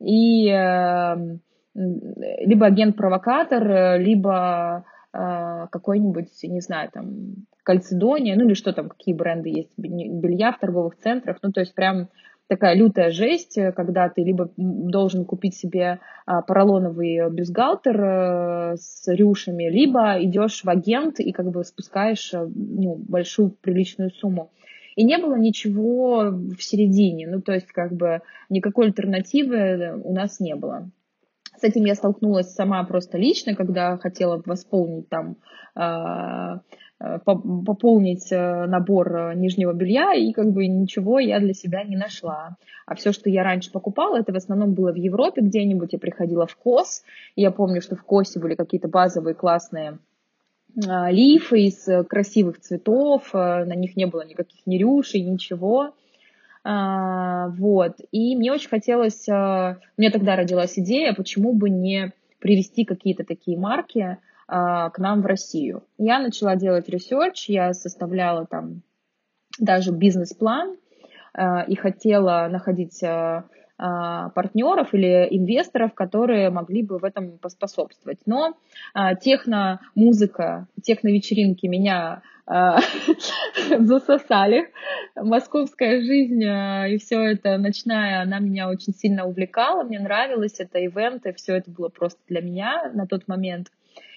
и э, либо агент-провокатор, э, либо какой-нибудь, не знаю, там, кальцидония, ну или что там, какие бренды есть, белья в торговых центрах, ну то есть прям такая лютая жесть, когда ты либо должен купить себе поролоновый бюстгальтер с рюшами, либо идешь в агент и как бы спускаешь ну, большую приличную сумму. И не было ничего в середине, ну то есть как бы никакой альтернативы у нас не было. С этим я столкнулась сама просто лично, когда хотела восполнить там а, а, пополнить э, набор э, нижнего белья, и как бы ничего я для себя не нашла. А все, что я раньше покупала, это в основном было в Европе где-нибудь, я приходила в COS, и я помню, что в COS -е были какие-то базовые классные лифы из э, красивых цветов, э, на них не было никаких ни рюшей, ничего. А, вот. И мне очень хотелось, у меня тогда родилась идея, почему бы не привезти какие-то такие марки а, к нам в Россию. Я начала делать research, я составляла там даже бизнес-план и хотела находить а, партнеров или инвесторов, которые могли бы в этом поспособствовать. Но а, техно-музыка, техно-вечеринки меня а, засосали. Московская жизнь и все это ночная, она меня очень сильно увлекала, мне нравилось это ивенты, все это было просто для меня на тот момент.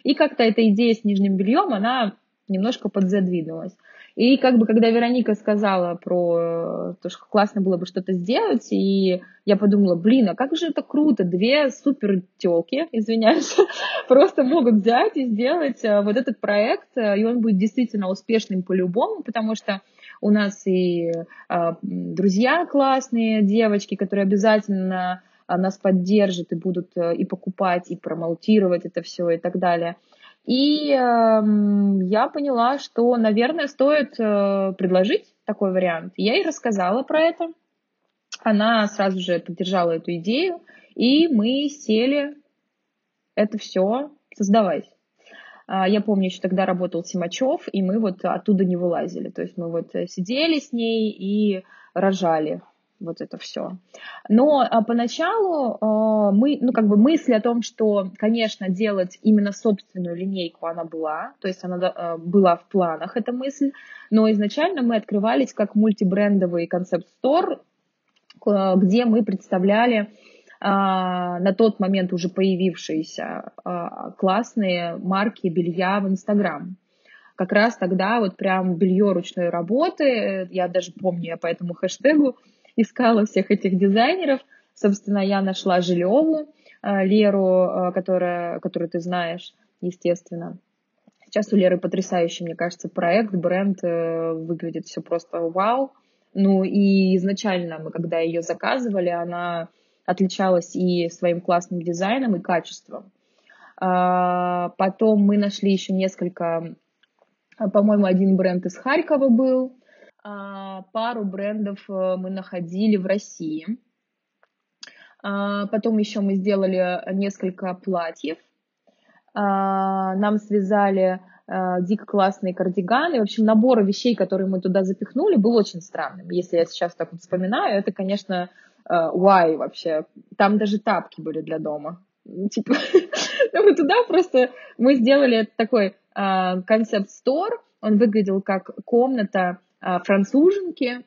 И как-то эта идея с нижним бельем, она немножко подзадвинулась. И как бы, когда Вероника сказала про то, что классно было бы что-то сделать, и я подумала, блин, а как же это круто, две супер телки, извиняюсь, просто могут взять и сделать э, вот этот проект, э, и он будет действительно успешным по-любому, потому что у нас и друзья классные, девочки, которые обязательно нас поддержат и будут и покупать, и промоутировать это все и так далее. И э, я поняла, что, наверное, стоит э, предложить такой вариант. Я ей рассказала про это. Она сразу же поддержала эту идею, и мы сели это все создавать. А, я помню, еще тогда работал Тимачев, и мы вот оттуда не вылазили. То есть мы вот сидели с ней и рожали вот это все. Но а, поначалу а, мы, ну, как бы мысль о том, что, конечно, делать именно собственную линейку, она была, то есть она а, была в планах, эта мысль, но изначально мы открывались как мультибрендовый концепт-стор, где мы представляли на тот момент уже появившиеся классные марки белья в Инстаграм как раз тогда вот прям белье ручной работы, я даже помню, я по этому хэштегу искала всех этих дизайнеров. Собственно, я нашла Жилеву, э, Леру, э, которая, которую ты знаешь, естественно. Сейчас у Леры потрясающий, мне кажется, проект, бренд, э, выглядит все просто вау. Ну и изначально мы, когда ее заказывали, она отличалась и своим классным дизайном, и качеством. А, потом мы нашли еще несколько, по-моему, один бренд из Харькова был, пару брендов э, мы находили в России. А, потом еще мы сделали несколько платьев. А, нам связали дико классные кардиганы. В общем, набор вещей, которые мы туда запихнули, был очень странным. Если я сейчас так вот вспоминаю, это, конечно, why вообще. Там даже тапки были для дома. Типа, мы туда просто, мы сделали такой концепт-стор, он выглядел как комната а, француженки,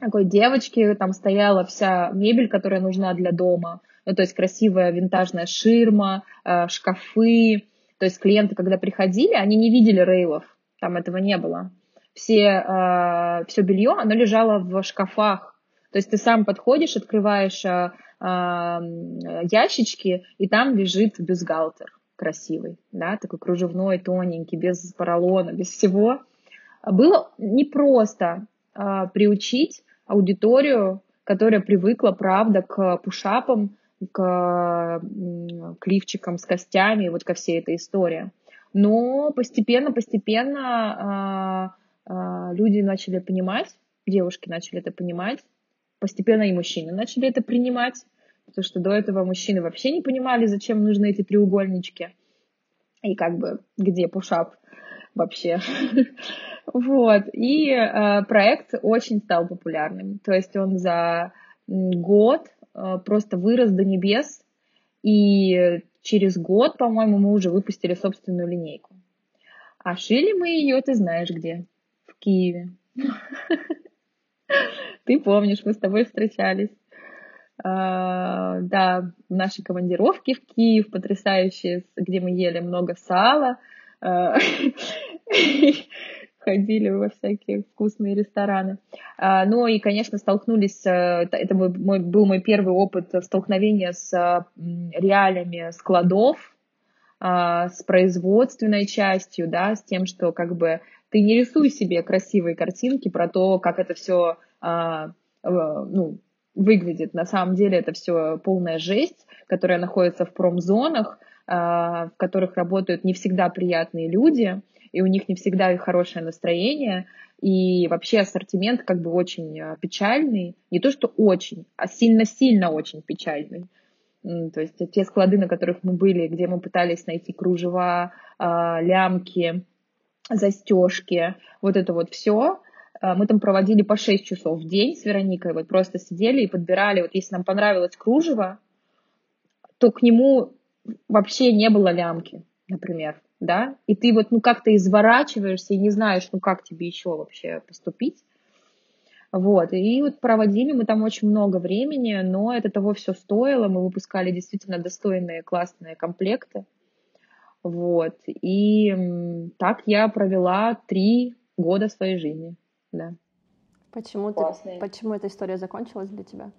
такой девочки, там стояла вся мебель, которая нужна для дома, ну, то есть красивая винтажная ширма, а, шкафы, то есть клиенты, когда приходили, они не видели рейлов, там этого не было. Все, а, все белье, оно лежало в шкафах, то есть ты сам подходишь, открываешь ящички, и там лежит бюстгальтер красивый, да, такой кружевной, тоненький, без поролона, без всего. Было непросто э, приучить аудиторию, которая привыкла, правда, к пушапам, к, к лифчикам с костями, вот ко всей этой истории. Но постепенно, постепенно э, э, люди начали понимать, девушки начали это понимать, постепенно и мужчины начали это принимать, потому что до этого мужчины вообще не понимали, зачем нужны эти треугольнички и как бы где пушап вообще. Вот. И э, проект очень стал популярным. То есть он за год э, просто вырос до небес. И через год, по-моему, мы уже выпустили собственную линейку. А шили мы ее, ты знаешь где? В Киеве. Ты помнишь, мы с тобой встречались. Uh, да, наши командировки в Киев потрясающие, где мы ели много сала. Uh, ходили во всякие вкусные рестораны. А, ну и, конечно, столкнулись, э, это мой, был мой первый опыт столкновения с реалиями складов, а, с производственной частью, да, с тем, что как бы ты не рисуй себе красивые картинки про то, как это все а, ну, выглядит. На самом деле это все полная жесть, которая находится в промзонах, в которых работают не всегда приятные люди, и у них не всегда хорошее настроение, и вообще ассортимент как бы очень э, печальный, не то что очень, а сильно-сильно очень печальный. То есть те склады, на которых мы были, где мы пытались найти кружева, а, лямки, застежки, вот это вот все, а, мы там проводили по 6 часов в день с Вероникой, вот просто сидели и подбирали, вот если нам понравилось кружево, то к нему вообще не было лямки, например да, и ты вот, ну, как-то изворачиваешься и не знаешь, ну, как тебе еще вообще поступить. Вот, и вот проводили мы там очень много времени, но это того все стоило, мы выпускали действительно достойные, классные комплекты. Вот, и так я провела три года своей жизни, да. Почему, ты, почему эта история закончилась для тебя?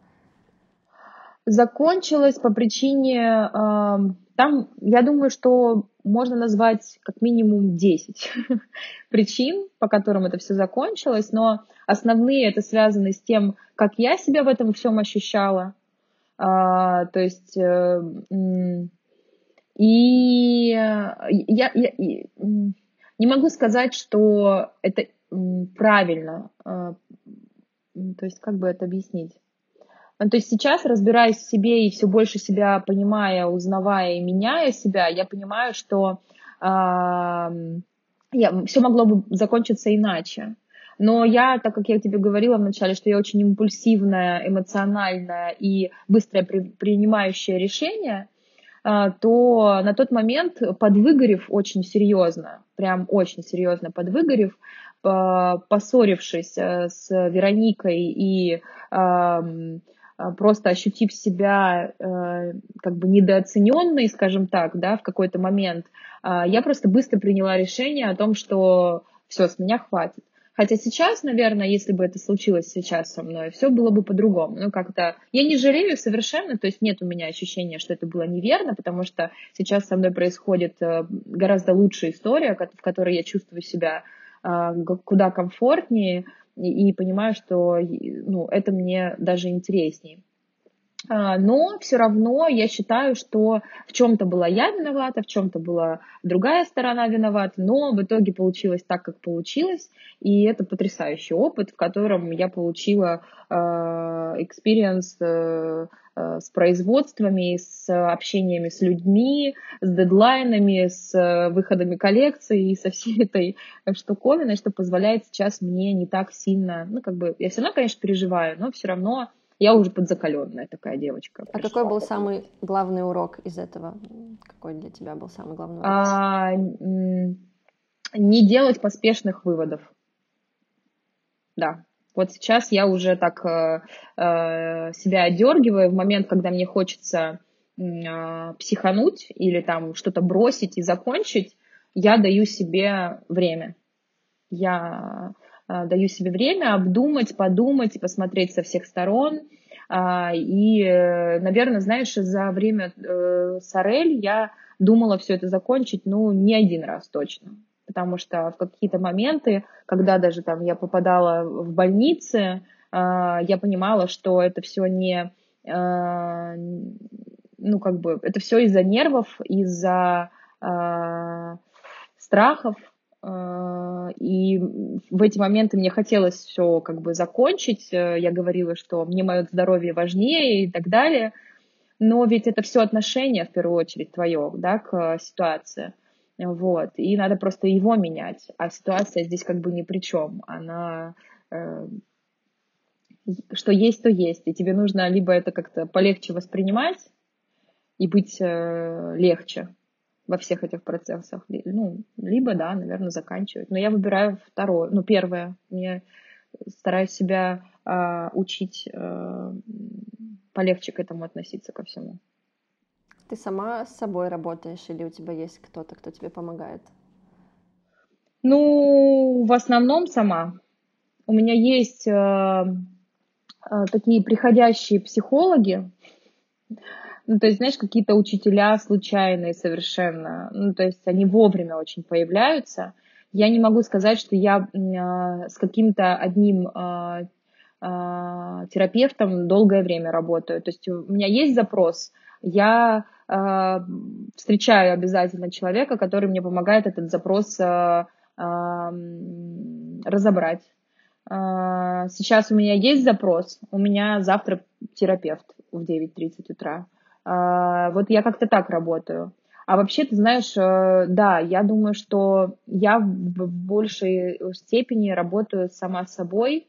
Закончилась по причине... Э, там, я думаю, что можно назвать как минимум 10 причин, по которым это все закончилось, но основные это связаны с тем, как я себя в этом всем ощущала. А, то есть... Э, и я, я, я не могу сказать, что это правильно. А, то есть, как бы это объяснить? Ну, то есть сейчас, разбираясь в себе и все больше себя понимая, узнавая и меняя себя, я понимаю, что э, я, все могло бы закончиться иначе. Но я, так как я тебе говорила вначале, что я очень импульсивная, эмоциональная и быстро при, принимающая решения, э, то на тот момент, подвыгорев очень серьезно, прям очень серьезно подвыгорев, поссорившись э, с Вероникой и а, просто ощутив себя э, как бы недооцененной, скажем так, да, в какой-то момент, э, я просто быстро приняла решение о том, что все, с меня хватит. Хотя сейчас, наверное, если бы это случилось сейчас со мной, все было бы по-другому. Ну, как-то я не жалею совершенно, то есть нет у меня ощущения, что это было неверно, потому что сейчас со мной происходит э, гораздо лучшая история, в которой я чувствую себя э, куда комфортнее, и, и понимаю, что ну, это мне даже интереснее. А, но все равно я считаю, что в чем-то была я виновата, в чем-то была другая сторона виновата, но в итоге получилось так, как получилось, и это потрясающий опыт, в котором я получила а, experience uh, uh, с производствами, с общениями с людьми, с дедлайнами, с выходами коллекции и со всей этой штуковиной, что позволяет сейчас мне не так сильно, ну как бы я все равно, конечно, переживаю, но все равно я уже подзакаленная такая девочка. А какой был самый главный урок из этого? Какой для тебя был самый главный урок? А, не делать поспешных выводов. Да. Вот сейчас я уже так э, э, себя одергиваю в момент, когда мне хочется э, психануть или там что-то бросить и закончить, я даю себе время. Я даю себе время обдумать, подумать, посмотреть со всех сторон. А, и, э, наверное, знаешь, за время э, Сорель я думала все это закончить, ну, не один раз точно. Потому что в какие-то моменты, когда даже там я попадала в больницы, я понимала, что это все не, ну, как бы, это все из-за нервов, из-за страхов, и в эти моменты мне хотелось все как бы закончить. Э, я говорила, что мне мое здоровье важнее и так далее. Но ведь это все отношение, в первую очередь, твое, да, к ситуации. Вот. И надо просто его менять. А ситуация здесь как бы ни при чем. Она э, что есть, то есть. И тебе нужно либо это как-то полегче воспринимать и быть э, легче, во всех этих процессах. Ну, либо, да, наверное, заканчивать. Но я выбираю второе, ну, первое. Мне стараюсь себя э, учить э, полегче к этому относиться ко всему. Ты сама с собой работаешь или у тебя есть кто-то, кто тебе помогает? Ну, в основном сама. У меня есть э, э, такие приходящие психологи, ну, то есть, знаешь, какие-то учителя случайные совершенно, ну, то есть они вовремя очень появляются. Я не могу сказать, что я э, с каким-то одним э, э, терапевтом долгое время работаю. То есть у меня есть запрос, я э, встречаю обязательно человека, который мне помогает этот запрос э, э, разобрать. Сейчас у меня есть запрос, у меня завтра терапевт в 9.30 утра. Вот я как-то так работаю. А вообще, ты знаешь, э, да, я думаю, что я в большей степени работаю сама собой.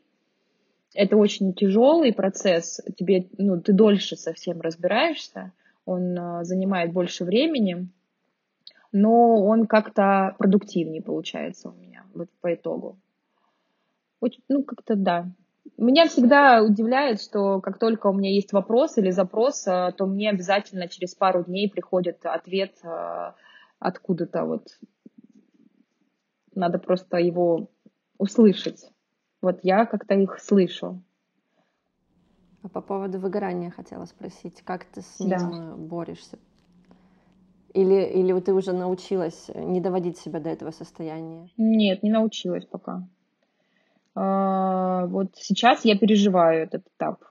Это очень тяжелый процесс. Тебе, ну, ты дольше совсем разбираешься. Он э, занимает больше времени, но он как-то продуктивнее получается у меня вот по итогу. Очень, ну, как-то да, меня всегда удивляет, что как только у меня есть вопрос или запрос, э, то мне обязательно через пару дней приходит ответ э, откуда-то вот. Надо просто его услышать. Вот я как-то их слышу. А по поводу выгорания хотела спросить, как ты с ним да. борешься? Или, или ты уже научилась не доводить себя до этого состояния? Нет, не научилась пока. А, вот сейчас я переживаю этот этап.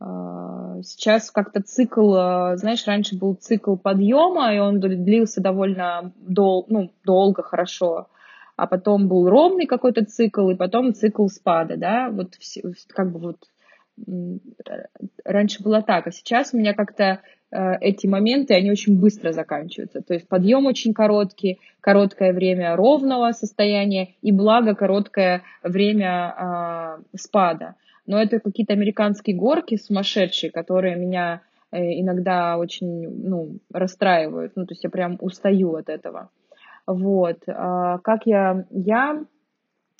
А, сейчас как-то цикл, а, знаешь, раньше был цикл подъема, и он длился довольно дол, ну, долго, хорошо. А потом был ровный какой-то цикл, и потом цикл спада, да, вот как бы вот раньше было так, а сейчас у меня как-то эти моменты, они очень быстро заканчиваются. То есть подъем очень короткий, короткое время ровного состояния и благо короткое время э, спада. Но это какие-то американские горки сумасшедшие, которые меня э, иногда очень ну, расстраивают. Ну, то есть я прям устаю от этого. Вот. А как я... Я,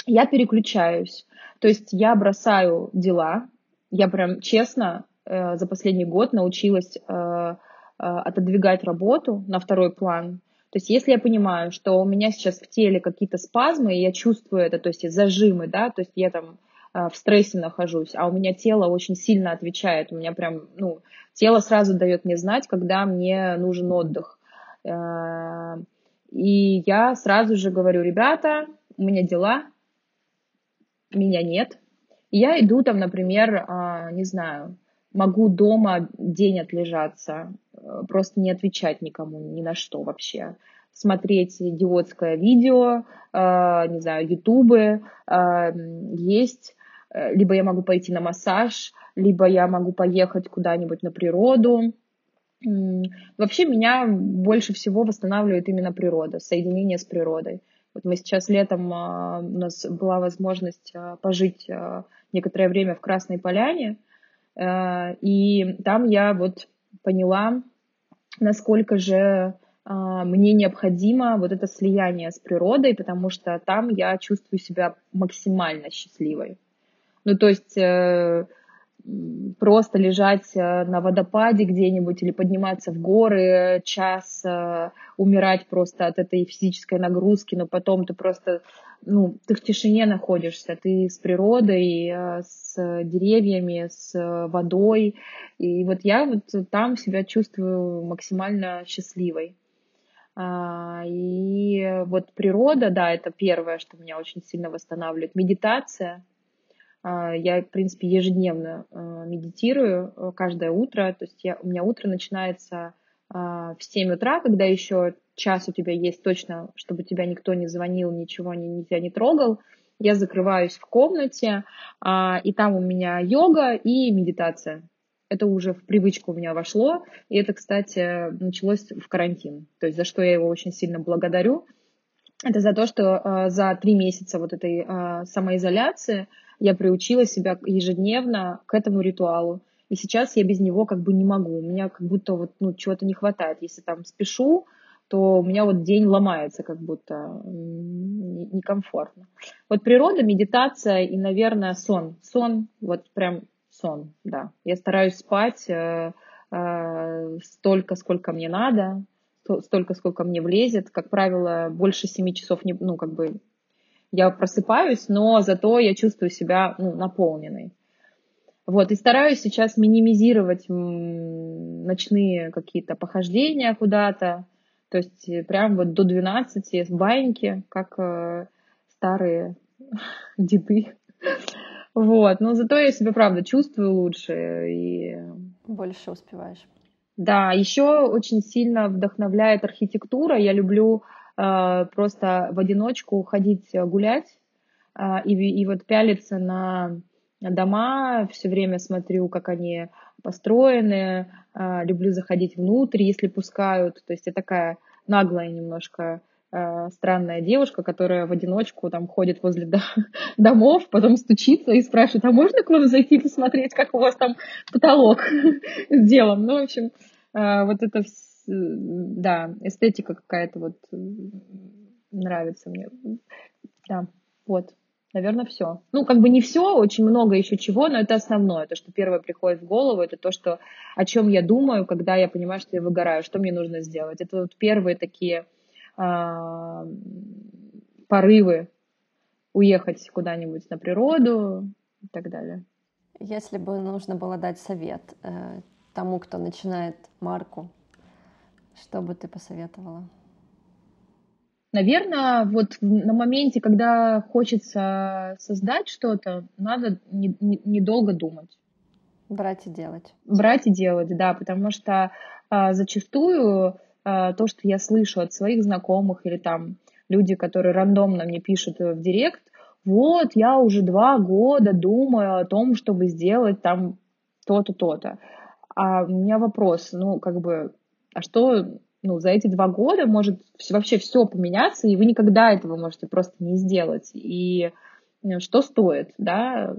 я переключаюсь. То есть я бросаю дела. Я прям честно Э, за последний год научилась э, э, отодвигать работу на второй план. То есть если я понимаю, что у меня сейчас в теле какие-то спазмы, и я чувствую это, то есть зажимы, да, то есть я там в стрессе нахожусь, а у меня тело очень сильно отвечает, у меня прям, ну, тело сразу дает мне знать, когда мне нужен отдых. И я сразу же говорю, ребята, у меня дела, меня нет. И я иду там, например, а, не знаю, могу дома день отлежаться, э, просто не отвечать никому ни на что вообще. Смотреть идиотское видео, э, не знаю, ютубы э, есть, либо я могу пойти на массаж, либо я могу поехать куда-нибудь на природу. Вообще меня больше всего восстанавливает именно природа, соединение с природой. Вот мы сейчас летом, у нас была возможность пожить некоторое время в Красной Поляне, Э, и там я вот поняла, насколько же а, мне необходимо вот это слияние с природой, потому что там я чувствую себя максимально счастливой. Ну, то есть э, просто лежать э, на водопаде где-нибудь или подниматься в горы час, умирать просто от этой физической нагрузки, но потом ты просто ну, ты в тишине находишься, ты с природой, э, с деревьями, с водой. И вот я вот там себя чувствую максимально счастливой. А, и вот природа, да, это первое, что меня очень сильно восстанавливает. Медитация. А, я, в принципе, ежедневно э, медитирую э, каждое утро. То есть я, у меня утро начинается а, в 7 утра, когда еще час у тебя есть точно, чтобы тебя никто не звонил, ничего не, тебя не трогал, я закрываюсь в комнате, а, и там у меня йога и медитация. Это уже в привычку у меня вошло, и это, кстати, началось в карантин, то есть за что я его очень сильно благодарю. Это за то, что за три месяца вот этой самоизоляции я приучила себя ежедневно к этому ритуалу. И сейчас я без него как бы не могу. У меня как будто вот, ну, чего-то не хватает. Если там спешу, то у меня вот день ломается как будто некомфортно. Вот природа, медитация и, наверное, сон. Сон, вот прям сон, да. Я стараюсь спать э, э, столько, сколько мне надо, столько, сколько мне влезет. Как правило, больше семи часов не, ну, как бы я просыпаюсь, но зато я чувствую себя ну, наполненной. Вот, и стараюсь сейчас минимизировать ночные какие-то похождения куда-то, то есть э, прям вот до 12 в баньке, как э, старые деды. Вот, но зато я себя, правда, чувствую лучше и... Больше успеваешь. Да, еще очень сильно вдохновляет архитектура. Я люблю просто в одиночку ходить гулять э, и, и вот пялиться на дома, все время смотрю, как они построены, люблю заходить внутрь, если пускают. То есть я такая наглая немножко странная девушка, которая в одиночку там ходит возле домов, потом стучится и спрашивает, а можно к вам зайти посмотреть, как у вас там потолок сделан? Ну, в общем, вот это, да, эстетика какая-то вот нравится мне. Да, вот. Наверное, все. Ну, как бы не все, очень много еще чего, но это основное. То, что первое приходит в голову, это то, что, о чем я думаю, когда я понимаю, что я выгораю, что мне нужно сделать. Это вот первые такие э, порывы уехать куда-нибудь на природу и так далее. Если бы нужно было дать совет э, тому, кто начинает марку, что бы ты посоветовала? Наверное, вот на моменте, когда хочется создать что-то, надо недолго не, не думать. Брать и делать. Брать и делать, да, потому что а, зачастую а, то, что я слышу от своих знакомых или там люди, которые рандомно мне пишут в директ, вот, я уже два года думаю о том, чтобы сделать там то-то, то-то. А у меня вопрос, ну, как бы, а что, ну, за эти два года может вообще все поменяться, и вы никогда этого можете просто не сделать. И э, что стоит, да,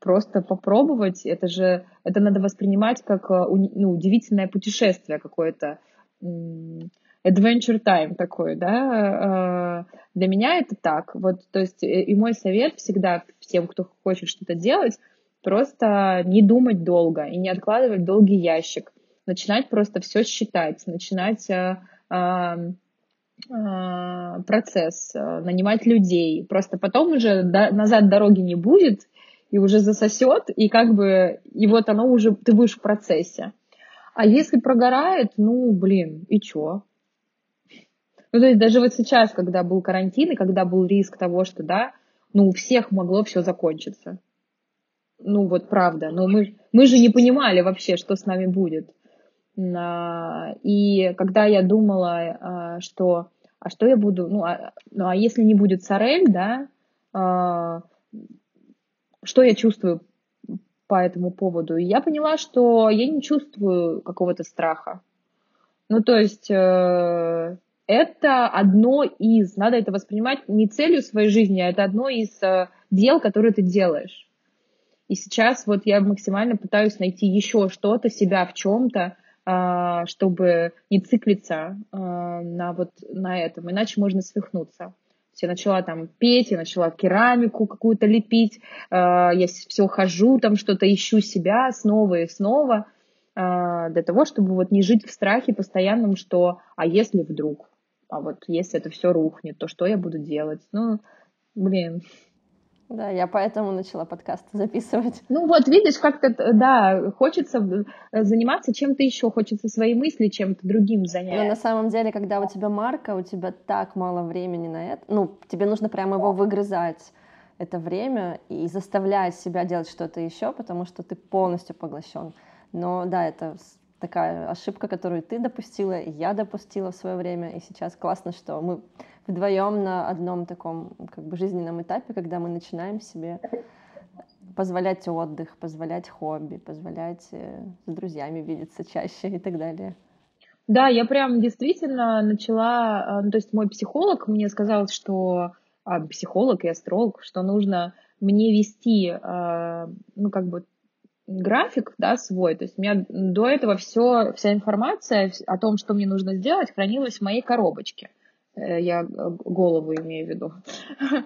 просто попробовать, это же, это надо воспринимать как э, ну, удивительное путешествие какое-то, adventure time такой, да, э, для меня это так, вот, то есть, и мой совет всегда всем, кто хочет что-то делать, просто не думать долго и не откладывать долгий ящик, начинать просто все считать, начинать э, э, э, процесс, нанимать людей. Просто потом уже назад дороги не будет, и уже засосет, и как бы, и вот оно уже, ты будешь в процессе. А если прогорает, ну, блин, и чё? Ну, то есть даже вот сейчас, когда был карантин, и когда был риск того, что, да, ну, у всех могло все закончиться. Ну, вот правда. Но мы, мы же не понимали вообще, что с нами будет. И когда я думала, а, что а что я буду, ну а, ну, а если не будет Сорель, да, а, что я чувствую по этому поводу? И я поняла, что я не чувствую какого-то страха. Ну, то есть э, это одно из, надо это воспринимать не целью своей жизни, а это одно из э, дел, которые ты делаешь. И сейчас вот я максимально пытаюсь найти еще что-то, себя в чем-то, а, чтобы не циклиться а, на вот на этом, иначе можно свихнуться. Я начала там петь, я начала керамику какую-то лепить, а, я все хожу, там что-то ищу себя снова и снова, для того, чтобы вот не жить в страхе постоянном, что а если вдруг, а вот если это все рухнет, то что я буду делать? Ну, блин, да, я поэтому начала подкаст записывать. Ну вот, видишь, как-то, да, хочется э, заниматься чем-то еще, хочется свои мысли чем-то другим занять. Но на самом деле, когда у тебя марка, у тебя так мало времени на это, ну, тебе нужно прямо его выгрызать, это время, и заставлять себя делать что-то еще, потому что ты полностью поглощен. Но да, это такая ошибка, которую ты допустила, и я допустила в свое время, и сейчас классно, что мы вдвоем на одном таком как бы жизненном этапе, когда мы начинаем себе позволять отдых, позволять хобби, позволять э, с друзьями видеться чаще и так далее. Да, я прям действительно начала, э, ну, то есть мой психолог мне сказал, что а, психолог и астролог, что нужно мне вести, э, ну, как бы график, да, свой. То есть у меня до этого все, вся информация о том, что мне нужно сделать, хранилась в моей коробочке. Э, я голову имею в виду.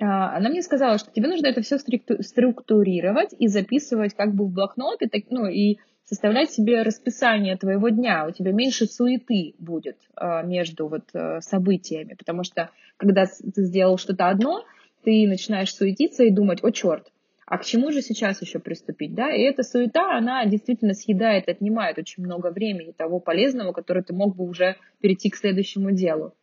А, она мне сказала, что тебе нужно это все структурировать и записывать как бы в блокнот, ну, и составлять себе расписание твоего дня. У тебя меньше суеты будет а, между вот э, событиями, потому что когда ты сделал что-то одно, ты начинаешь суетиться и думать, о черт, а к чему же сейчас еще приступить, да? И эта суета, она действительно съедает, отнимает очень много времени того полезного, которое ты мог бы уже перейти к следующему делу.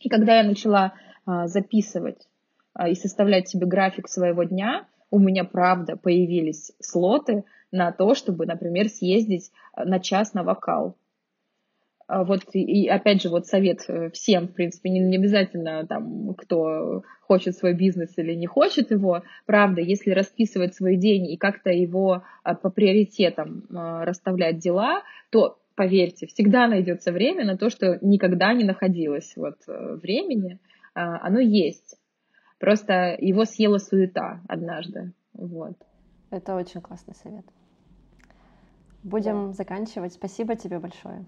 И когда я начала а, записывать а, и составлять себе график своего дня, у меня, правда, появились слоты на то, чтобы, например, съездить а, на час на вокал. Вот, и опять же, вот совет э, всем, в принципе, не, не обязательно там, кто хочет свой бизнес или не хочет его, правда, если расписывать свой день и как-то его по приоритетам расставлять дела, то поверьте, всегда найдется время на то, что никогда не находилось вот э, времени. А, оно есть. Просто его съела суета однажды. Вот. Это очень классный совет. Будем да. заканчивать. Спасибо тебе большое.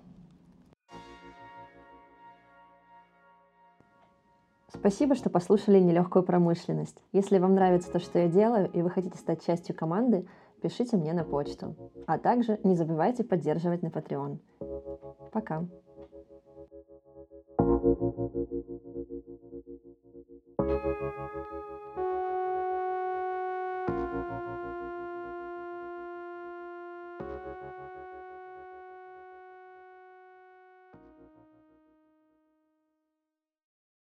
Спасибо, что послушали нелегкую промышленность. Если вам нравится то, что я делаю, и вы хотите стать частью команды, пишите мне на почту. А также не забывайте поддерживать на Patreon. Пока.